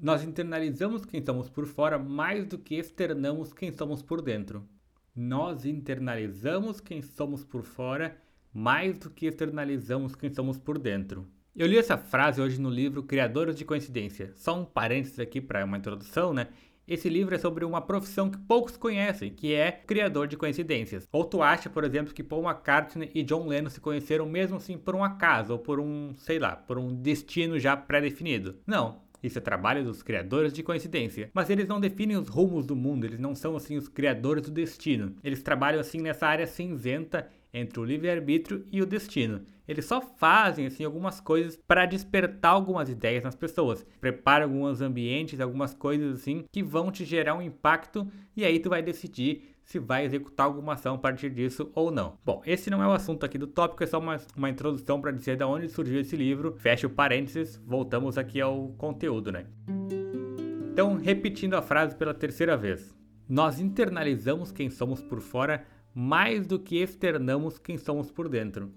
Nós internalizamos quem somos por fora mais do que externamos quem somos por dentro. Nós internalizamos quem somos por fora mais do que externalizamos quem somos por dentro. Eu li essa frase hoje no livro Criadores de Coincidência. Só um parênteses aqui para uma introdução, né? Esse livro é sobre uma profissão que poucos conhecem, que é criador de coincidências. Ou tu acha, por exemplo, que Paul McCartney e John Lennon se conheceram mesmo assim por um acaso, ou por um, sei lá, por um destino já pré-definido. Não, isso é trabalho dos criadores de coincidência. Mas eles não definem os rumos do mundo, eles não são assim os criadores do destino. Eles trabalham assim nessa área cinzenta entre o livre-arbítrio e o destino. Eles só fazem assim algumas coisas para despertar algumas ideias nas pessoas. Preparam alguns ambientes, algumas coisas assim que vão te gerar um impacto e aí tu vai decidir se vai executar alguma ação a partir disso ou não. Bom, esse não é o assunto aqui do tópico, é só uma, uma introdução para dizer de onde surgiu esse livro. Fecha o parênteses, voltamos aqui ao conteúdo, né? Então, repetindo a frase pela terceira vez. Nós internalizamos quem somos por fora mais do que externamos quem somos por dentro.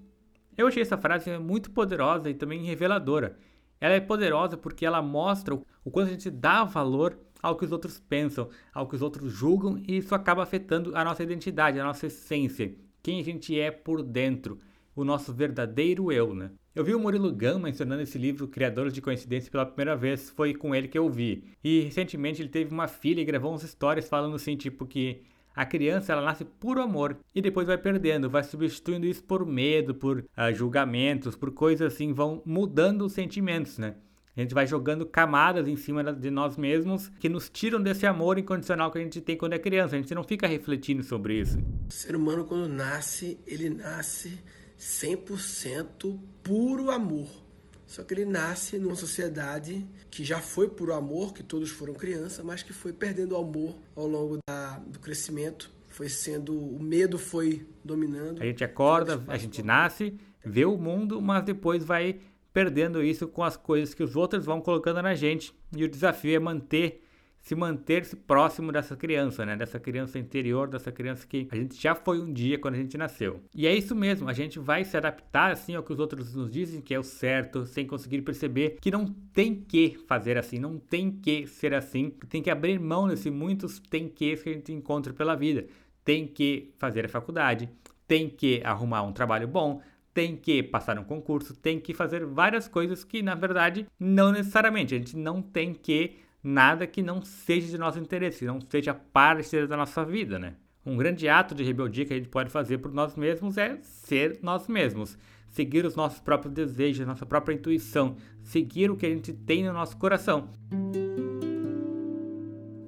Eu achei essa frase muito poderosa e também reveladora. Ela é poderosa porque ela mostra o quanto a gente dá valor ao que os outros pensam, ao que os outros julgam, e isso acaba afetando a nossa identidade, a nossa essência, quem a gente é por dentro, o nosso verdadeiro eu, né? Eu vi o Murilo Gun mencionando esse livro Criadores de Coincidência pela primeira vez, foi com ele que eu vi. E recentemente ele teve uma filha e gravou uns stories falando assim, tipo que a criança ela nasce por amor e depois vai perdendo, vai substituindo isso por medo, por uh, julgamentos, por coisas assim, vão mudando os sentimentos, né? A gente vai jogando camadas em cima de nós mesmos que nos tiram desse amor incondicional que a gente tem quando é criança. A gente não fica refletindo sobre isso. O ser humano, quando nasce, ele nasce 100% puro amor. Só que ele nasce numa sociedade que já foi puro amor, que todos foram criança, mas que foi perdendo o amor ao longo da, do crescimento. Foi sendo. O medo foi dominando. A gente acorda, a gente nasce, vê o mundo, mas depois vai perdendo isso com as coisas que os outros vão colocando na gente. E o desafio é manter, se manter-se próximo dessa criança, né? Dessa criança interior, dessa criança que a gente já foi um dia quando a gente nasceu. E é isso mesmo, a gente vai se adaptar assim ao que os outros nos dizem que é o certo, sem conseguir perceber que não tem que fazer assim, não tem que ser assim, tem que abrir mão desses muitos tem que que a gente encontra pela vida. Tem que fazer a faculdade, tem que arrumar um trabalho bom, tem que passar um concurso, tem que fazer várias coisas que na verdade não necessariamente. A gente não tem que nada que não seja de nosso interesse, não seja parte da nossa vida, né? Um grande ato de rebeldia que a gente pode fazer por nós mesmos é ser nós mesmos, seguir os nossos próprios desejos, nossa própria intuição, seguir o que a gente tem no nosso coração.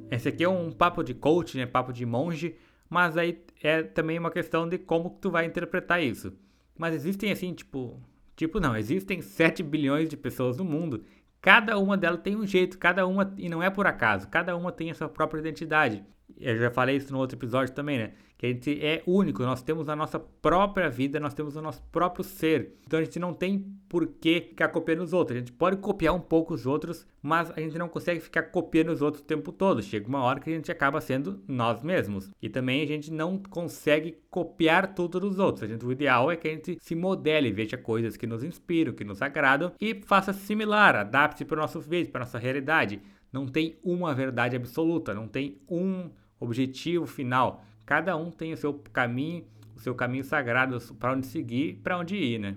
Esse aqui é um papo de coach, né? Papo de monge, mas aí é também uma questão de como tu vai interpretar isso. Mas existem assim, tipo. Tipo, não, existem 7 bilhões de pessoas no mundo. Cada uma delas tem um jeito, cada uma, e não é por acaso, cada uma tem a sua própria identidade. Eu já falei isso no outro episódio também, né? A gente é único, nós temos a nossa própria vida, nós temos o nosso próprio ser. Então a gente não tem por que ficar copiando os outros. A gente pode copiar um pouco os outros, mas a gente não consegue ficar copiando os outros o tempo todo. Chega uma hora que a gente acaba sendo nós mesmos. E também a gente não consegue copiar tudo dos outros. A gente, o ideal é que a gente se modele, veja coisas que nos inspiram, que nos agradam e faça similar, adapte para o nosso vídeo, para a nossa realidade. Não tem uma verdade absoluta, não tem um objetivo final. Cada um tem o seu caminho, o seu caminho sagrado para onde seguir, para onde ir, né?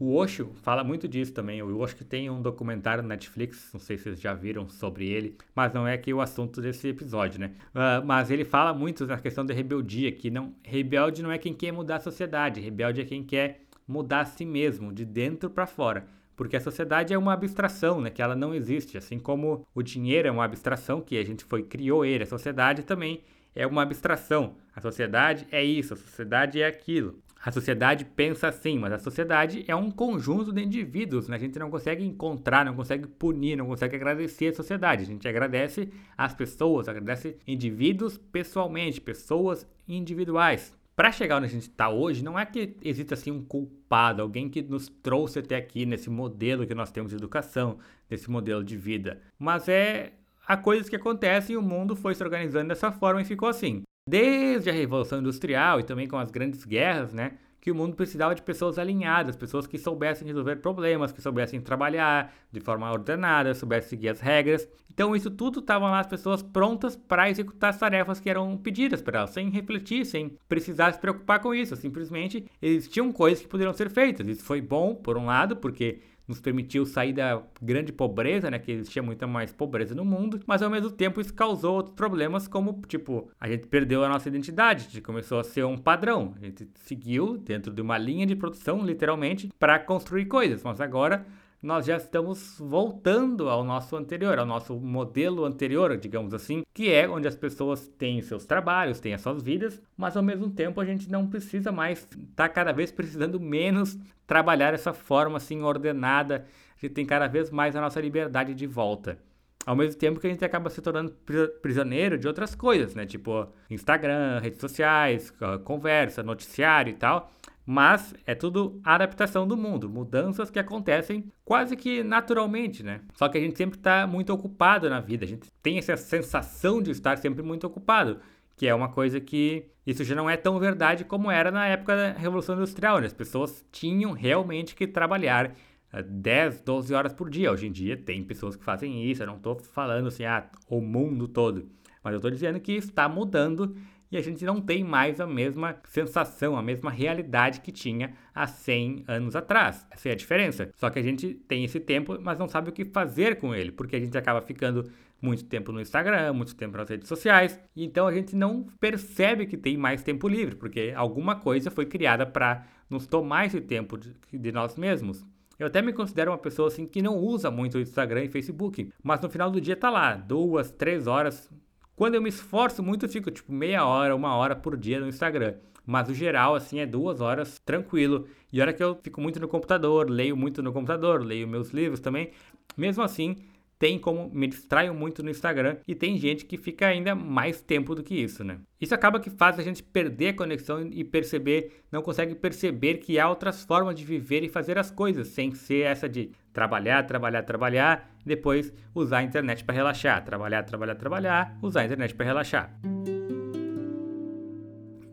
O Osho fala muito disso também. O Osho tem um documentário no Netflix, não sei se vocês já viram sobre ele, mas não é aqui o assunto desse episódio, né? Uh, mas ele fala muito na questão da rebeldia, que não, rebelde não é quem quer mudar a sociedade, rebelde é quem quer mudar a si mesmo, de dentro para fora porque a sociedade é uma abstração, né, que ela não existe, assim como o dinheiro é uma abstração que a gente foi criou ele, a sociedade também é uma abstração. A sociedade é isso, a sociedade é aquilo. A sociedade pensa assim, mas a sociedade é um conjunto de indivíduos, né? A gente não consegue encontrar, não consegue punir, não consegue agradecer a sociedade. A gente agradece as pessoas, agradece indivíduos pessoalmente, pessoas individuais para chegar onde a gente está hoje, não é que exista assim um culpado, alguém que nos trouxe até aqui nesse modelo que nós temos de educação, nesse modelo de vida, mas é a coisas que acontecem e o mundo foi se organizando dessa forma e ficou assim. Desde a Revolução Industrial e também com as grandes guerras, né, que o mundo precisava de pessoas alinhadas, pessoas que soubessem resolver problemas, que soubessem trabalhar de forma ordenada, soubessem seguir as regras. Então isso tudo estavam lá as pessoas prontas para executar as tarefas que eram pedidas para elas, sem refletir, sem precisar se preocupar com isso. Simplesmente existiam coisas que poderiam ser feitas. Isso foi bom, por um lado, porque nos permitiu sair da grande pobreza, né, que existia muita mais pobreza no mundo, mas ao mesmo tempo isso causou outros problemas, como, tipo, a gente perdeu a nossa identidade, a gente começou a ser um padrão, a gente seguiu dentro de uma linha de produção, literalmente, para construir coisas, mas agora nós já estamos voltando ao nosso anterior, ao nosso modelo anterior, digamos assim, que é onde as pessoas têm seus trabalhos, têm as suas vidas, mas ao mesmo tempo a gente não precisa mais, está cada vez precisando menos trabalhar essa forma assim ordenada, a gente tem cada vez mais a nossa liberdade de volta. Ao mesmo tempo que a gente acaba se tornando prisioneiro de outras coisas, né? Tipo Instagram, redes sociais, conversa, noticiário e tal. Mas é tudo adaptação do mundo, mudanças que acontecem quase que naturalmente, né? Só que a gente sempre está muito ocupado na vida, a gente tem essa sensação de estar sempre muito ocupado, que é uma coisa que isso já não é tão verdade como era na época da Revolução Industrial, né? As pessoas tinham realmente que trabalhar 10, eh, 12 horas por dia. Hoje em dia tem pessoas que fazem isso, eu não estou falando assim, ah, o mundo todo. Mas eu estou dizendo que está mudando e a gente não tem mais a mesma sensação, a mesma realidade que tinha há 100 anos atrás. Essa é a diferença. Só que a gente tem esse tempo, mas não sabe o que fazer com ele, porque a gente acaba ficando muito tempo no Instagram, muito tempo nas redes sociais, e então a gente não percebe que tem mais tempo livre, porque alguma coisa foi criada para nos tomar esse tempo de, de nós mesmos. Eu até me considero uma pessoa assim que não usa muito o Instagram e Facebook, mas no final do dia tá lá, duas, três horas quando eu me esforço muito, eu fico tipo meia hora, uma hora por dia no Instagram. Mas o geral, assim, é duas horas tranquilo. E hora que eu fico muito no computador, leio muito no computador, leio meus livros também. Mesmo assim, tem como me distraio muito no Instagram e tem gente que fica ainda mais tempo do que isso, né? Isso acaba que faz a gente perder a conexão e perceber, não consegue perceber que há outras formas de viver e fazer as coisas, sem ser essa de trabalhar, trabalhar, trabalhar, depois usar a internet para relaxar, trabalhar, trabalhar, trabalhar, usar a internet para relaxar.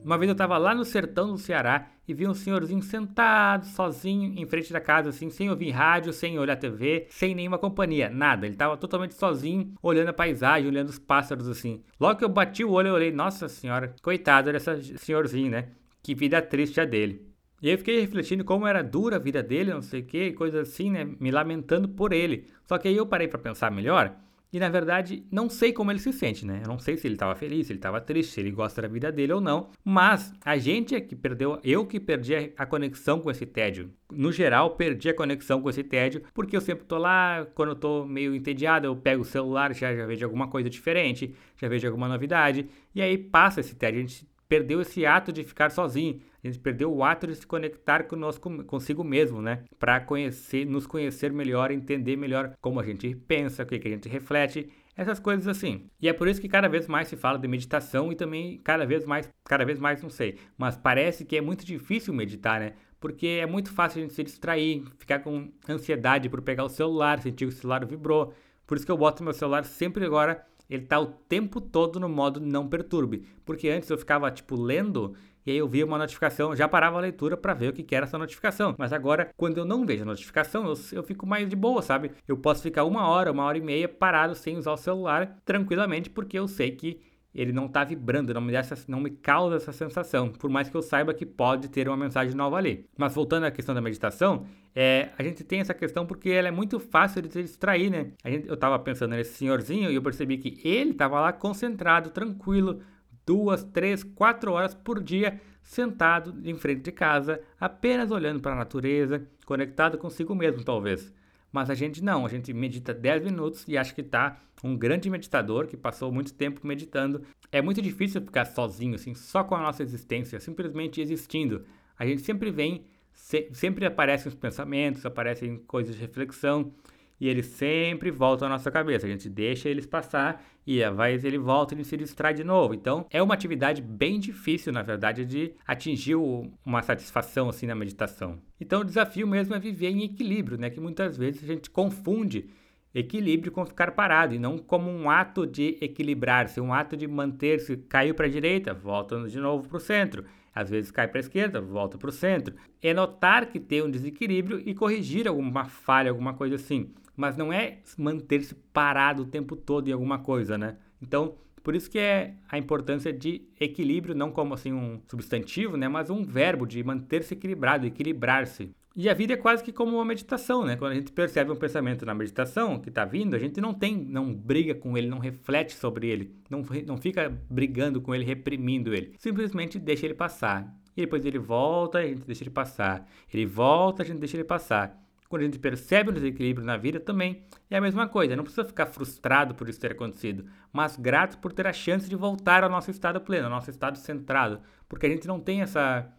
Uma vez eu estava lá no sertão do Ceará e vi um senhorzinho sentado, sozinho, em frente da casa, assim, sem ouvir rádio, sem olhar TV, sem nenhuma companhia, nada. Ele estava totalmente sozinho, olhando a paisagem, olhando os pássaros, assim. Logo que eu bati o olho, eu olhei, nossa senhora, coitado desse senhorzinho, né? Que vida triste a dele. E eu fiquei refletindo como era dura a vida dele, não sei o que, coisa assim, né? Me lamentando por ele. Só que aí eu parei para pensar melhor e na verdade, não sei como ele se sente, né? Eu não sei se ele estava feliz, se ele estava triste, se ele gosta da vida dele ou não. Mas a gente é que perdeu, eu que perdi a conexão com esse tédio. No geral, perdi a conexão com esse tédio, porque eu sempre tô lá, quando eu tô meio entediado, eu pego o celular, já, já vejo alguma coisa diferente, já vejo alguma novidade, e aí passa esse tédio. A gente perdeu esse ato de ficar sozinho. A gente perdeu o ato de se conectar conosco, consigo mesmo, né? Para conhecer, nos conhecer melhor, entender melhor como a gente pensa, o que, que a gente reflete, essas coisas assim. E é por isso que cada vez mais se fala de meditação e também cada vez mais, cada vez mais não sei, mas parece que é muito difícil meditar, né? Porque é muito fácil a gente se distrair, ficar com ansiedade por pegar o celular, sentir que o celular vibrou. Por isso que eu boto meu celular sempre agora ele tá o tempo todo no modo não perturbe. Porque antes eu ficava, tipo, lendo e aí eu via uma notificação, já parava a leitura para ver o que, que era essa notificação. Mas agora, quando eu não vejo a notificação, eu, eu fico mais de boa, sabe? Eu posso ficar uma hora, uma hora e meia parado sem usar o celular tranquilamente, porque eu sei que ele não está vibrando, não me, não me causa essa sensação, por mais que eu saiba que pode ter uma mensagem nova ali. Mas voltando à questão da meditação, é, a gente tem essa questão porque ela é muito fácil de se distrair, né? Gente, eu estava pensando nesse senhorzinho e eu percebi que ele estava lá concentrado, tranquilo, duas, três, quatro horas por dia, sentado em frente de casa, apenas olhando para a natureza, conectado consigo mesmo, talvez. Mas a gente não, a gente medita 10 minutos e acha que está um grande meditador que passou muito tempo meditando. É muito difícil ficar sozinho, assim, só com a nossa existência, simplesmente existindo. A gente sempre vem, se, sempre aparecem os pensamentos, aparecem coisas de reflexão e eles sempre voltam à nossa cabeça. A gente deixa eles passar e vez ele volta e ele se distrai de novo. Então é uma atividade bem difícil, na verdade, de atingir uma satisfação assim na meditação. Então o desafio mesmo é viver em equilíbrio, né? Que muitas vezes a gente confunde equilíbrio com ficar parado e não como um ato de equilibrar-se, um ato de manter-se, caiu para a direita, volta de novo para o centro. Às vezes cai para a esquerda, volta para o centro. É notar que tem um desequilíbrio e corrigir alguma falha, alguma coisa assim. Mas não é manter-se parado o tempo todo em alguma coisa, né? Então, por isso que é a importância de equilíbrio, não como assim um substantivo, né? Mas um verbo de manter-se equilibrado, equilibrar-se. E a vida é quase que como uma meditação, né? Quando a gente percebe um pensamento na meditação que está vindo, a gente não tem, não briga com ele, não reflete sobre ele, não, não fica brigando com ele, reprimindo ele. Simplesmente deixa ele passar. E depois ele volta, a gente deixa ele passar. Ele volta, a gente deixa ele passar. Quando a gente percebe um desequilíbrio na vida também, é a mesma coisa. Não precisa ficar frustrado por isso ter acontecido, mas grato por ter a chance de voltar ao nosso estado pleno, ao nosso estado centrado. Porque a gente não tem essa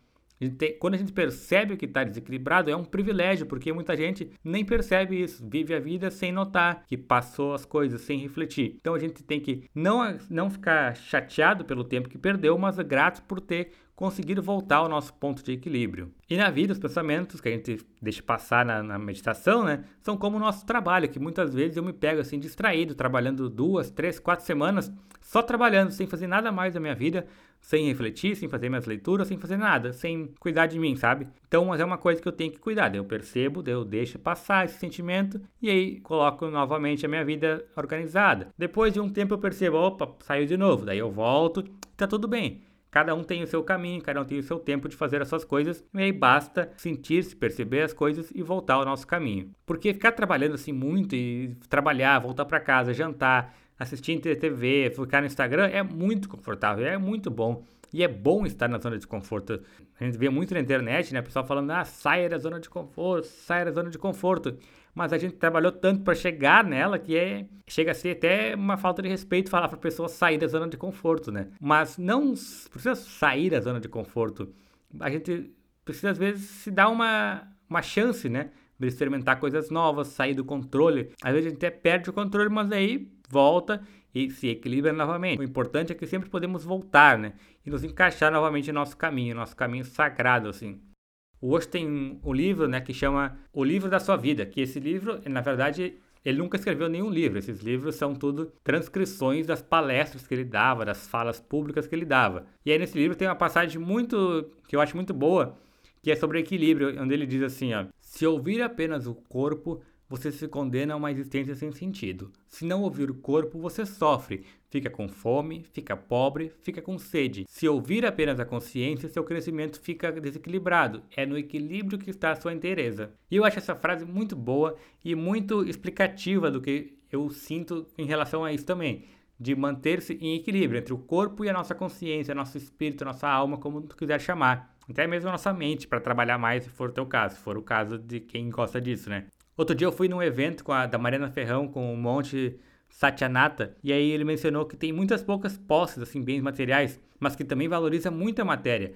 a tem, quando a gente percebe que está desequilibrado, é um privilégio, porque muita gente nem percebe isso, vive a vida sem notar que passou as coisas, sem refletir. Então a gente tem que não, não ficar chateado pelo tempo que perdeu, mas grato por ter conseguido voltar ao nosso ponto de equilíbrio. E na vida, os pensamentos que a gente deixa passar na, na, meditação, né, são como o nosso trabalho, que muitas vezes eu me pego assim distraído, trabalhando duas, três, quatro semanas, só trabalhando, sem fazer nada mais da minha vida, sem refletir, sem fazer minhas leituras, sem fazer nada, sem cuidar de mim, sabe? Então, mas é uma coisa que eu tenho que cuidar. eu percebo, eu deixo passar esse sentimento e aí coloco novamente a minha vida organizada. Depois de um tempo eu percebo, opa, saiu de novo. Daí eu volto, tá tudo bem. Cada um tem o seu caminho, cada um tem o seu tempo de fazer as suas coisas, e aí basta sentir-se, perceber as coisas e voltar ao nosso caminho. Porque ficar trabalhando assim muito e trabalhar, voltar para casa, jantar, assistir TV, ficar no Instagram é muito confortável, é muito bom. E é bom estar na zona de conforto. A gente vê muito na internet, né? Pessoal falando, ah, saia da zona de conforto, saia da zona de conforto mas a gente trabalhou tanto para chegar nela que é chega a ser até uma falta de respeito falar para a pessoa sair da zona de conforto, né? Mas não precisa sair da zona de conforto. A gente precisa às vezes se dar uma uma chance, né? De experimentar coisas novas, sair do controle. Às vezes a gente até perde o controle, mas aí volta e se equilibra novamente. O importante é que sempre podemos voltar, né? E nos encaixar novamente no nosso caminho, nosso caminho sagrado, assim. Hoje tem um livro, né, que chama O Livro da Sua Vida, que esse livro, na verdade, ele nunca escreveu nenhum livro. Esses livros são tudo transcrições das palestras que ele dava, das falas públicas que ele dava. E aí nesse livro tem uma passagem muito que eu acho muito boa, que é sobre equilíbrio, onde ele diz assim, ó: Se ouvir apenas o corpo, você se condena a uma existência sem sentido. Se não ouvir o corpo, você sofre, fica com fome, fica pobre, fica com sede. Se ouvir apenas a consciência, seu crescimento fica desequilibrado. É no equilíbrio que está a sua inteireza. E eu acho essa frase muito boa e muito explicativa do que eu sinto em relação a isso também. De manter-se em equilíbrio entre o corpo e a nossa consciência, nosso espírito, nossa alma, como tu quiser chamar. Até mesmo a nossa mente, para trabalhar mais, se for o teu caso, se for o caso de quem gosta disso, né? Outro dia eu fui num evento com a, da Mariana Ferrão com o Monte Satyanata, e aí ele mencionou que tem muitas poucas posses, assim, bens materiais, mas que também valoriza muito a matéria.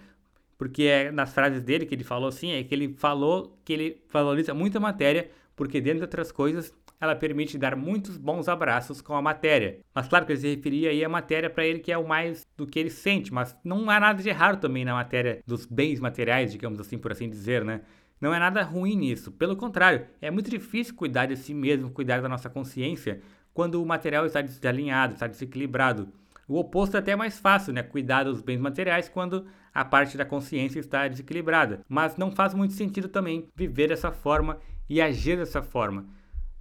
Porque é nas frases dele que ele falou assim, é que ele falou que ele valoriza muito a matéria, porque dentre outras coisas, ela permite dar muitos bons abraços com a matéria. Mas claro que ele se referia aí à matéria para ele que é o mais do que ele sente, mas não há nada de errado também na matéria dos bens materiais, digamos assim, por assim dizer, né? Não é nada ruim nisso, pelo contrário, é muito difícil cuidar de si mesmo, cuidar da nossa consciência, quando o material está desalinhado, está desequilibrado. O oposto é até mais fácil, né? Cuidar dos bens materiais quando a parte da consciência está desequilibrada. Mas não faz muito sentido também viver dessa forma e agir dessa forma.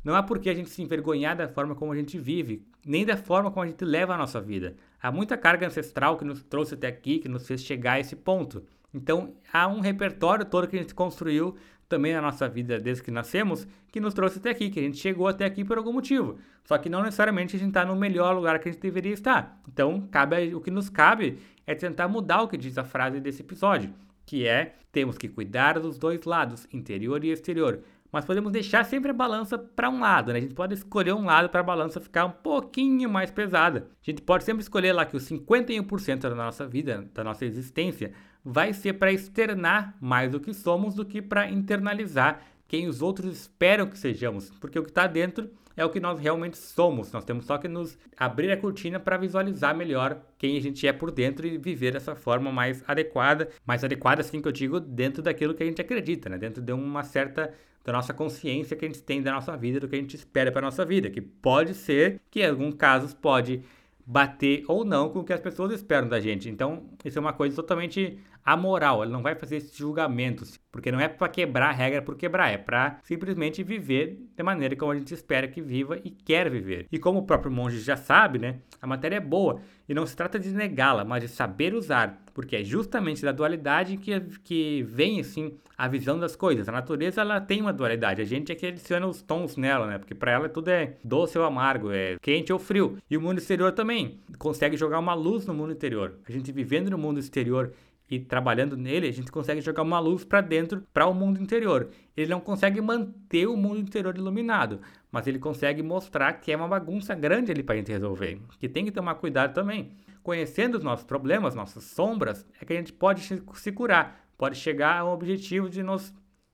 Não há por que a gente se envergonhar da forma como a gente vive, nem da forma como a gente leva a nossa vida. Há muita carga ancestral que nos trouxe até aqui, que nos fez chegar a esse ponto. Então, há um repertório todo que a gente construiu também na nossa vida desde que nascemos, que nos trouxe até aqui, que a gente chegou até aqui por algum motivo. Só que não necessariamente a gente está no melhor lugar que a gente deveria estar. Então, cabe, o que nos cabe é tentar mudar o que diz a frase desse episódio, que é: temos que cuidar dos dois lados, interior e exterior. Mas podemos deixar sempre a balança para um lado, né? A gente pode escolher um lado para a balança ficar um pouquinho mais pesada. A gente pode sempre escolher lá que os 51% da nossa vida, da nossa existência, vai ser para externar mais do que somos do que para internalizar quem os outros esperam que sejamos, porque o que está dentro é o que nós realmente somos. Nós temos só que nos abrir a cortina para visualizar melhor quem a gente é por dentro e viver dessa forma mais adequada, mais adequada assim que eu digo, dentro daquilo que a gente acredita, né? Dentro de uma certa da nossa consciência que a gente tem da nossa vida, do que a gente espera para nossa vida, que pode ser que em alguns casos pode bater ou não com o que as pessoas esperam da gente. Então, isso é uma coisa totalmente amoral, ele não vai fazer esses julgamentos, porque não é para quebrar a regra por quebrar, é para simplesmente viver da maneira como a gente espera que viva e quer viver. E como o próprio monge já sabe, né, a matéria é boa e não se trata de negá-la, mas de saber usar, porque é justamente da dualidade que, que vem assim a visão das coisas. A natureza ela tem uma dualidade, a gente é que adiciona os tons nela, né? Porque para ela tudo é doce ou amargo, é quente ou frio. E o mundo exterior também consegue jogar uma luz no mundo interior. A gente vivendo no mundo exterior e trabalhando nele, a gente consegue jogar uma luz para dentro, para o mundo interior. Ele não consegue manter o mundo interior iluminado, mas ele consegue mostrar que é uma bagunça grande ali para a gente resolver, que tem que tomar cuidado também. Conhecendo os nossos problemas, nossas sombras, é que a gente pode se curar, pode chegar ao objetivo de nos,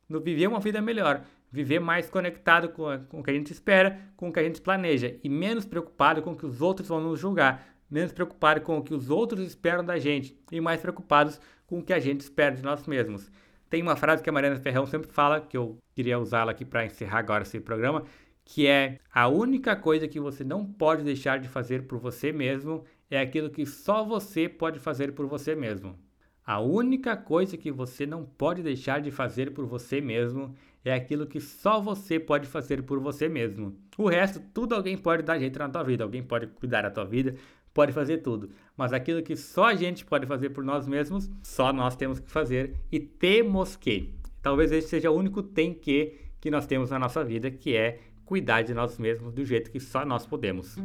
nos viver uma vida melhor, viver mais conectado com, com o que a gente espera, com o que a gente planeja e menos preocupado com o que os outros vão nos julgar, menos preocupado com o que os outros esperam da gente e mais preocupados com o que a gente espera de nós mesmos. Tem uma frase que a Mariana Ferrão sempre fala, que eu queria usá-la aqui para encerrar agora esse programa, que é a única coisa que você não pode deixar de fazer por você mesmo é aquilo que só você pode fazer por você mesmo. A única coisa que você não pode deixar de fazer por você mesmo é aquilo que só você pode fazer por você mesmo. O resto, tudo alguém pode dar jeito na tua vida. Alguém pode cuidar da tua vida, pode fazer tudo. Mas aquilo que só a gente pode fazer por nós mesmos, só nós temos que fazer e temos que. Talvez esse seja o único tem que que nós temos na nossa vida, que é cuidar de nós mesmos do jeito que só nós podemos.